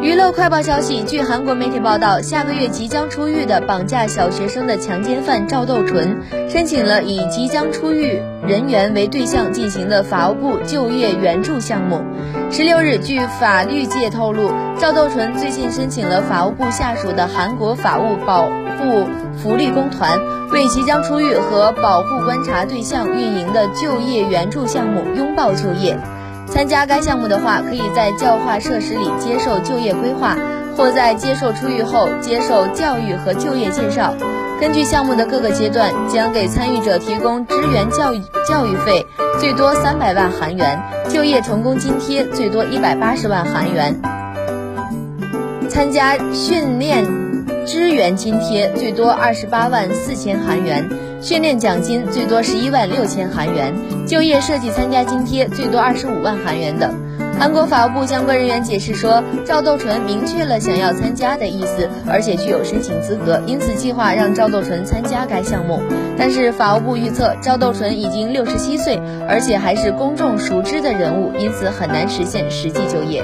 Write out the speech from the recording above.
娱乐快报消息：据韩国媒体报道，下个月即将出狱的绑架小学生的强奸犯赵斗淳，申请了以即将出狱人员为对象进行的法务部就业援助项目。十六日，据法律界透露，赵斗淳最近申请了法务部下属的韩国法务保护福利工团，为即将出狱和保护观察对象运营的就业援助项目“拥抱就业”。参加该项目的话，可以在教化设施里接受就业规划，或在接受出狱后接受教育和就业介绍。根据项目的各个阶段，将给参与者提供支援教育教育费，最多三百万韩元；就业成功津贴最多一百八十万韩元；参加训练支援津贴最多二十八万四千韩元。训练奖金最多十一万六千韩元，就业设计参加津贴最多二十五万韩元等。韩国法务部相关人员解释说，赵斗淳明确了想要参加的意思，而且具有申请资格，因此计划让赵斗淳参加该项目。但是法务部预测，赵斗淳已经六十七岁，而且还是公众熟知的人物，因此很难实现实际就业。